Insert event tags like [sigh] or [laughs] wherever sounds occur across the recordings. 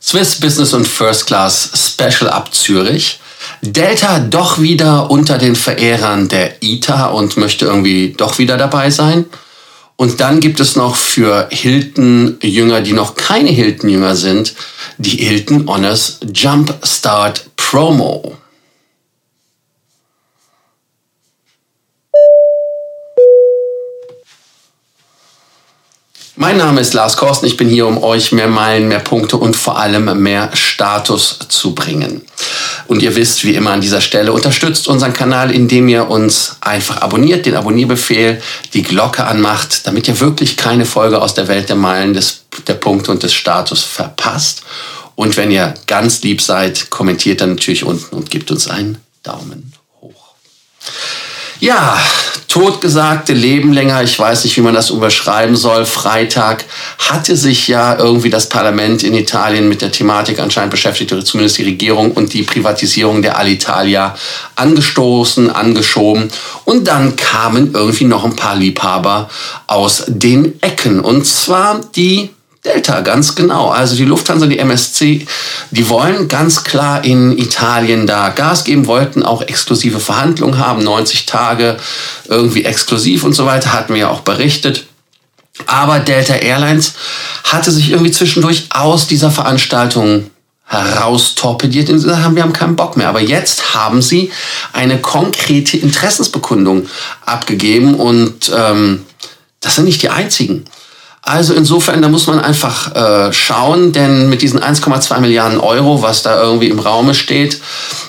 Swiss Business und First Class Special ab Zürich. Delta doch wieder unter den Verehrern der ITA und möchte irgendwie doch wieder dabei sein. Und dann gibt es noch für Hilton-Jünger, die noch keine Hilton-Jünger sind, die Hilton Honors Jumpstart Promo. Mein Name ist Lars Korsten. Ich bin hier, um euch mehr Meilen, mehr Punkte und vor allem mehr Status zu bringen. Und ihr wisst, wie immer an dieser Stelle, unterstützt unseren Kanal, indem ihr uns einfach abonniert, den Abonnierbefehl, die Glocke anmacht, damit ihr wirklich keine Folge aus der Welt der Meilen, des, der Punkte und des Status verpasst. Und wenn ihr ganz lieb seid, kommentiert dann natürlich unten und gebt uns einen Daumen. Ja, totgesagte Leben länger, ich weiß nicht, wie man das überschreiben soll. Freitag hatte sich ja irgendwie das Parlament in Italien mit der Thematik anscheinend beschäftigt, oder zumindest die Regierung und die Privatisierung der Alitalia angestoßen, angeschoben. Und dann kamen irgendwie noch ein paar Liebhaber aus den Ecken. Und zwar die Delta, ganz genau. Also die Lufthansa, die MSC, die wollen ganz klar in Italien da Gas geben, wollten auch exklusive Verhandlungen haben, 90 Tage irgendwie exklusiv und so weiter, hatten wir ja auch berichtet. Aber Delta Airlines hatte sich irgendwie zwischendurch aus dieser Veranstaltung heraustorpediert und gesagt haben, wir haben keinen Bock mehr. Aber jetzt haben sie eine konkrete Interessensbekundung abgegeben und ähm, das sind nicht die einzigen. Also insofern, da muss man einfach äh, schauen, denn mit diesen 1,2 Milliarden Euro, was da irgendwie im Raume steht,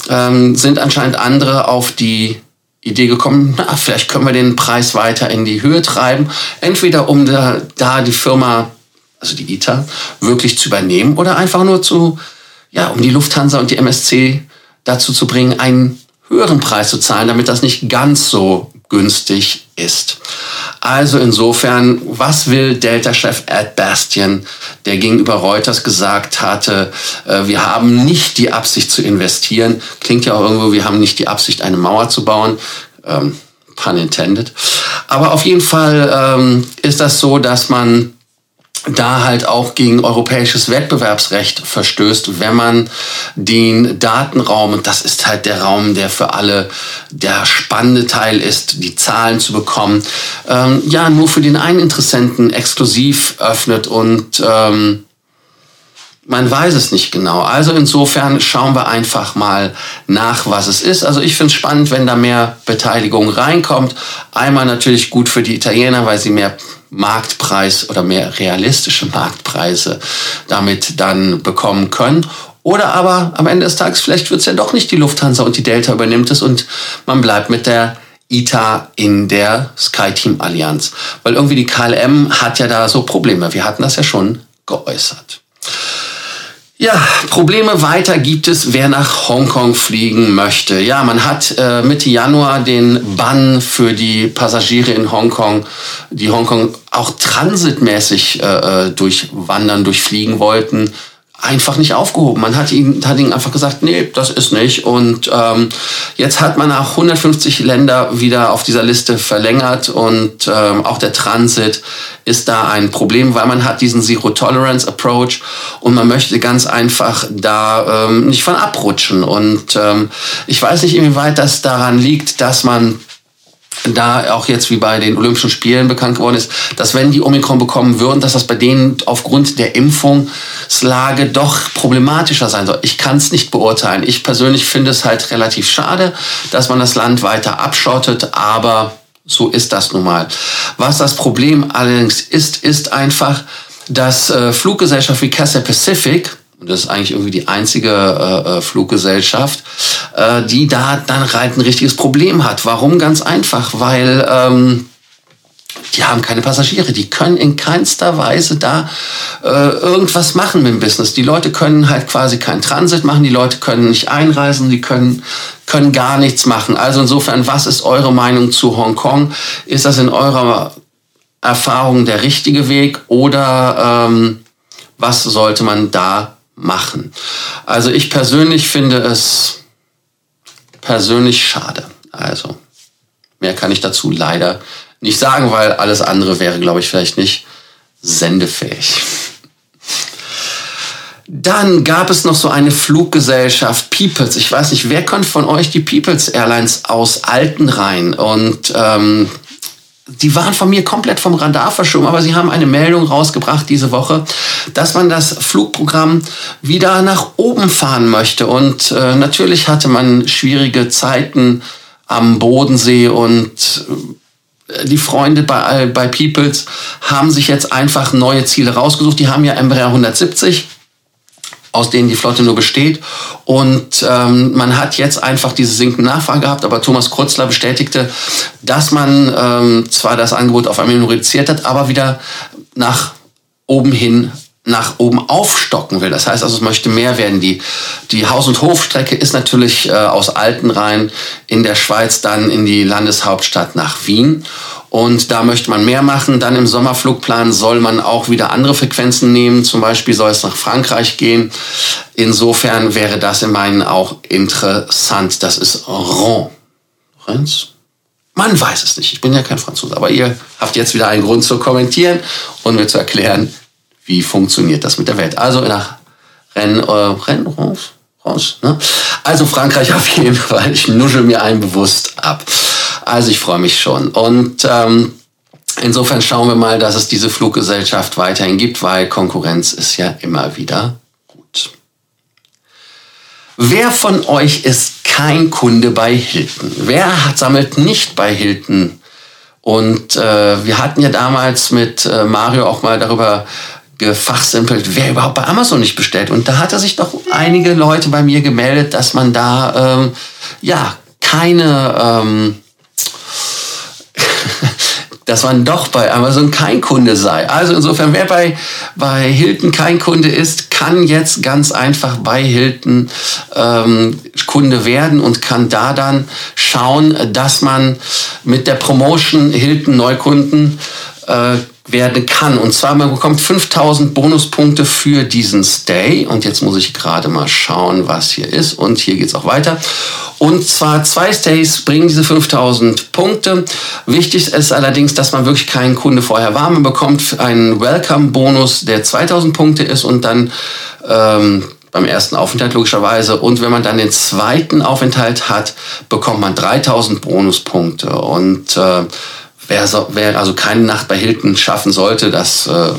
ähm, sind anscheinend andere auf die Idee gekommen, [laughs] na, vielleicht können wir den Preis weiter in die Höhe treiben. Entweder um da, da die Firma, also die ITA, wirklich zu übernehmen oder einfach nur zu, ja, um die Lufthansa und die MSC dazu zu bringen, einen höheren Preis zu zahlen, damit das nicht ganz so günstig ist. Also insofern, was will Delta-Chef Ed Bastian, der gegenüber Reuters gesagt hatte, äh, wir haben nicht die Absicht zu investieren, klingt ja auch irgendwo, wir haben nicht die Absicht, eine Mauer zu bauen. Ähm, pun intended. Aber auf jeden Fall ähm, ist das so, dass man da halt auch gegen europäisches Wettbewerbsrecht verstößt, wenn man den Datenraum, und das ist halt der Raum, der für alle der spannende Teil ist, die Zahlen zu bekommen, ähm, ja, nur für den einen Interessenten exklusiv öffnet und ähm, man weiß es nicht genau. Also insofern schauen wir einfach mal nach, was es ist. Also ich finde es spannend, wenn da mehr Beteiligung reinkommt. Einmal natürlich gut für die Italiener, weil sie mehr Marktpreis oder mehr realistische Marktpreise damit dann bekommen können. Oder aber am Ende des Tages, vielleicht wird es ja doch nicht die Lufthansa und die Delta übernimmt es und man bleibt mit der ITA in der SkyTeam Allianz. Weil irgendwie die KLM hat ja da so Probleme. Wir hatten das ja schon geäußert. Ja, Probleme weiter gibt es, wer nach Hongkong fliegen möchte. Ja, man hat äh, Mitte Januar den Bann für die Passagiere in Hongkong, die Hongkong auch transitmäßig äh, äh durchwandern, durchfliegen wollten, einfach nicht aufgehoben. Man hat ihnen, hat ihnen einfach gesagt, nee, das ist nicht. Und ähm, jetzt hat man auch 150 Länder wieder auf dieser Liste verlängert und ähm, auch der Transit ist da ein Problem, weil man hat diesen Zero Tolerance Approach und man möchte ganz einfach da ähm, nicht von abrutschen. Und ähm, ich weiß nicht, inwieweit das daran liegt, dass man da auch jetzt wie bei den Olympischen Spielen bekannt geworden ist, dass wenn die Omikron bekommen würden, dass das bei denen aufgrund der Impfungslage doch problematischer sein soll. Ich kann es nicht beurteilen. Ich persönlich finde es halt relativ schade, dass man das Land weiter abschottet, aber so ist das nun mal. Was das Problem allerdings ist, ist einfach, dass äh, Fluggesellschaft wie Cathay Pacific und das ist eigentlich irgendwie die einzige äh, äh, Fluggesellschaft, äh, die da dann halt ein richtiges Problem hat. Warum? Ganz einfach, weil ähm, die haben keine Passagiere, die können in keinster Weise da äh, irgendwas machen mit dem Business. Die Leute können halt quasi keinen Transit machen, die Leute können nicht einreisen, die können, können gar nichts machen. Also insofern, was ist eure Meinung zu Hongkong? Ist das in eurer Erfahrung der richtige Weg oder ähm, was sollte man da machen. Also ich persönlich finde es persönlich schade. Also mehr kann ich dazu leider nicht sagen, weil alles andere wäre, glaube ich, vielleicht nicht sendefähig. Dann gab es noch so eine Fluggesellschaft Peoples. Ich weiß nicht, wer kommt von euch die Peoples Airlines aus Altenrhein? Und ähm, die waren von mir komplett vom Radar verschoben, aber sie haben eine Meldung rausgebracht diese Woche, dass man das Flugprogramm wieder nach oben fahren möchte. Und äh, natürlich hatte man schwierige Zeiten am Bodensee und äh, die Freunde bei, bei Peoples haben sich jetzt einfach neue Ziele rausgesucht. Die haben ja Embraer 170 aus denen die Flotte nur besteht. Und ähm, man hat jetzt einfach diese sinkende Nachfrage gehabt, aber Thomas Krutzler bestätigte, dass man ähm, zwar das Angebot auf einmal reduziert hat, aber wieder nach oben hin nach oben aufstocken will. Das heißt also, es möchte mehr werden. Die, die Haus- und Hofstrecke ist natürlich äh, aus Altenrhein in der Schweiz dann in die Landeshauptstadt nach Wien. Und da möchte man mehr machen. Dann im Sommerflugplan soll man auch wieder andere Frequenzen nehmen. Zum Beispiel soll es nach Frankreich gehen. Insofern wäre das in meinen auch interessant. Das ist Ron. Renz? Man weiß es nicht. Ich bin ja kein Franzose. Aber ihr habt jetzt wieder einen Grund zu kommentieren und mir zu erklären, wie funktioniert das mit der Welt. Also nach Rennes, äh, Rennes, Rance, Rance, ne? Also Frankreich [laughs] auf jeden Fall. Ich nuschel mir einen bewusst ab. Also ich freue mich schon. Und ähm, insofern schauen wir mal, dass es diese Fluggesellschaft weiterhin gibt, weil Konkurrenz ist ja immer wieder gut. Wer von euch ist kein Kunde bei Hilton? Wer hat, sammelt nicht bei Hilton? Und äh, wir hatten ja damals mit äh, Mario auch mal darüber gefachsimpelt, wer überhaupt bei Amazon nicht bestellt. Und da hat er sich doch einige Leute bei mir gemeldet, dass man da ähm, ja keine ähm, [laughs] dass man doch bei Amazon kein Kunde sei. Also insofern, wer bei, bei Hilton kein Kunde ist, kann jetzt ganz einfach bei Hilton ähm, Kunde werden und kann da dann schauen, dass man mit der Promotion Hilton Neukunden äh, werden kann. Und zwar, man bekommt 5000 Bonuspunkte für diesen Stay. Und jetzt muss ich gerade mal schauen, was hier ist. Und hier geht es auch weiter. Und zwar zwei Stays bringen diese 5000 Punkte. Wichtig ist allerdings, dass man wirklich keinen Kunde vorher war. Man bekommt einen Welcome-Bonus, der 2000 Punkte ist und dann ähm, beim ersten Aufenthalt logischerweise. Und wenn man dann den zweiten Aufenthalt hat, bekommt man 3000 Bonuspunkte. Und äh, wer, so, wer also keine Nacht bei Hilton schaffen sollte, das äh,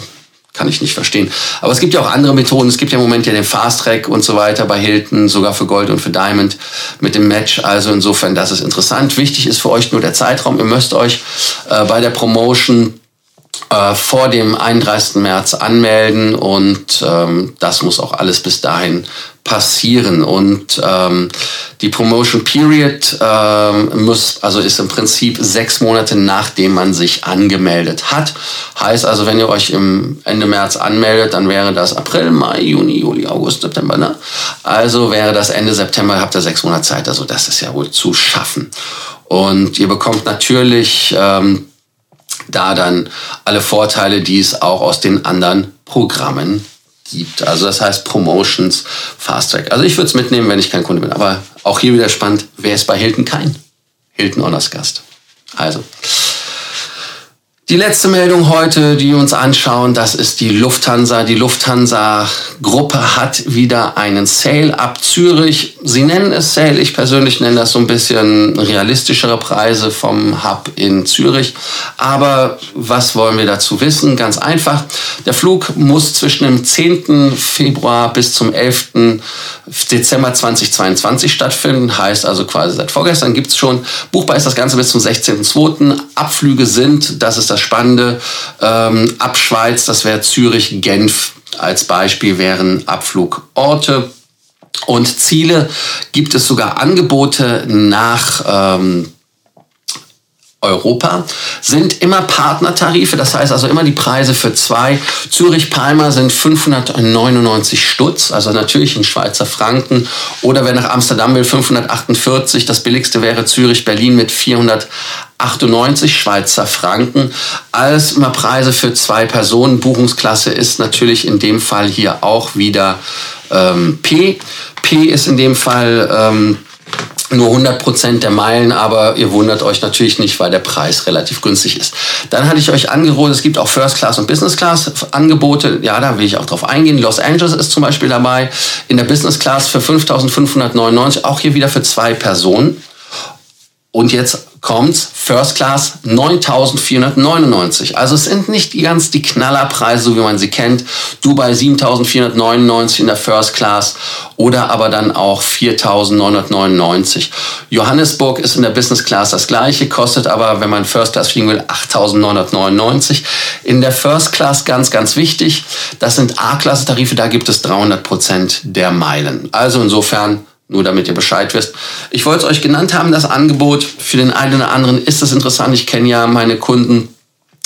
kann ich nicht verstehen. Aber es gibt ja auch andere Methoden. Es gibt ja im Moment ja den Fast Track und so weiter bei Hilton, sogar für Gold und für Diamond mit dem Match. Also insofern, das ist interessant. Wichtig ist für euch nur der Zeitraum. Ihr müsst euch äh, bei der Promotion äh, vor dem 31. März anmelden und ähm, das muss auch alles bis dahin passieren. Und ähm, die Promotion Period ähm, muss, also ist im Prinzip sechs Monate nachdem man sich angemeldet hat. Heißt also, wenn ihr euch im Ende März anmeldet, dann wäre das April, Mai, Juni, Juli, August, September. Ne? Also wäre das Ende September, habt ihr sechs Monate Zeit. Also das ist ja wohl zu schaffen. Und ihr bekommt natürlich ähm, da dann alle Vorteile, die es auch aus den anderen Programmen gibt. Also das heißt Promotions, Fast Track. Also ich würde es mitnehmen, wenn ich kein Kunde bin. Aber auch hier wieder spannend, wer ist bei Hilton kein? Hilton Honors Gast. Also. Die letzte Meldung heute, die wir uns anschauen, das ist die Lufthansa. Die Lufthansa-Gruppe hat wieder einen Sale ab Zürich. Sie nennen es Sale, ich persönlich nenne das so ein bisschen realistischere Preise vom Hub in Zürich. Aber was wollen wir dazu wissen? Ganz einfach, der Flug muss zwischen dem 10. Februar bis zum 11. Dezember 2022 stattfinden. Heißt also quasi seit vorgestern gibt es schon. Buchbar ist das Ganze bis zum 16.02. Abflüge sind, das ist das Spannende, ähm, ab Schweiz, das wäre Zürich, Genf als Beispiel wären Abflugorte. Und Ziele gibt es sogar Angebote nach ähm, Europa sind immer Partnertarife, das heißt also immer die Preise für zwei. Zürich-Palma sind 599 Stutz, also natürlich in Schweizer Franken. Oder wer nach Amsterdam will, 548. Das billigste wäre Zürich-Berlin mit 498 Schweizer Franken. Alles immer Preise für zwei Personen. Buchungsklasse ist natürlich in dem Fall hier auch wieder ähm, P. P ist in dem Fall... Ähm, nur 100% der Meilen, aber ihr wundert euch natürlich nicht, weil der Preis relativ günstig ist. Dann hatte ich euch angeboten, es gibt auch First Class und Business Class Angebote. Ja, da will ich auch drauf eingehen. Los Angeles ist zum Beispiel dabei in der Business Class für 5.599, auch hier wieder für zwei Personen. Und jetzt kommt's, First Class 9.499. Also es sind nicht ganz die Knallerpreise, so wie man sie kennt. Dubai 7.499 in der First Class oder aber dann auch 4.999. Johannesburg ist in der Business Class das gleiche, kostet aber, wenn man First Class fliegen will, 8.999. In der First Class ganz, ganz wichtig, das sind A-Klasse-Tarife, da gibt es 300 Prozent der Meilen. Also insofern nur damit ihr Bescheid wisst. Ich wollte es euch genannt haben, das Angebot. Für den einen oder anderen ist es interessant. Ich kenne ja meine Kunden.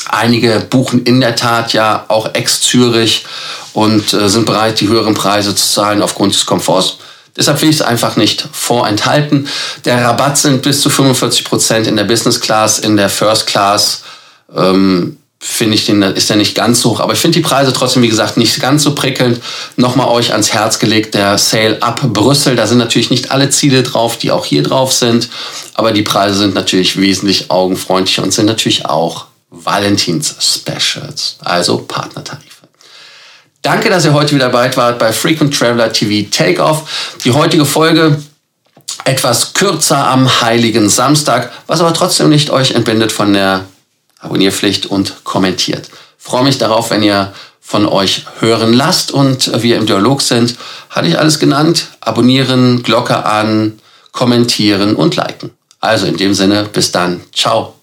Einige buchen in der Tat ja auch ex-Zürich und äh, sind bereit, die höheren Preise zu zahlen aufgrund des Komforts. Deshalb will ich es einfach nicht vorenthalten. Der Rabatt sind bis zu 45 Prozent in der Business Class, in der First Class. Ähm, finde ich den, ist der nicht ganz so hoch. Aber ich finde die Preise trotzdem, wie gesagt, nicht ganz so prickelnd. Nochmal euch ans Herz gelegt, der Sale ab Brüssel. Da sind natürlich nicht alle Ziele drauf, die auch hier drauf sind. Aber die Preise sind natürlich wesentlich augenfreundlicher und sind natürlich auch Valentins Specials, also Partnertarife. Danke, dass ihr heute wieder dabei wart bei Frequent Traveler TV Takeoff. Die heutige Folge etwas kürzer am Heiligen Samstag, was aber trotzdem nicht euch entbindet von der Abonnierpflicht und kommentiert. freue mich darauf, wenn ihr von euch hören lasst und wir im Dialog sind. Hatte ich alles genannt? Abonnieren, Glocke an, kommentieren und liken. Also in dem Sinne, bis dann. Ciao.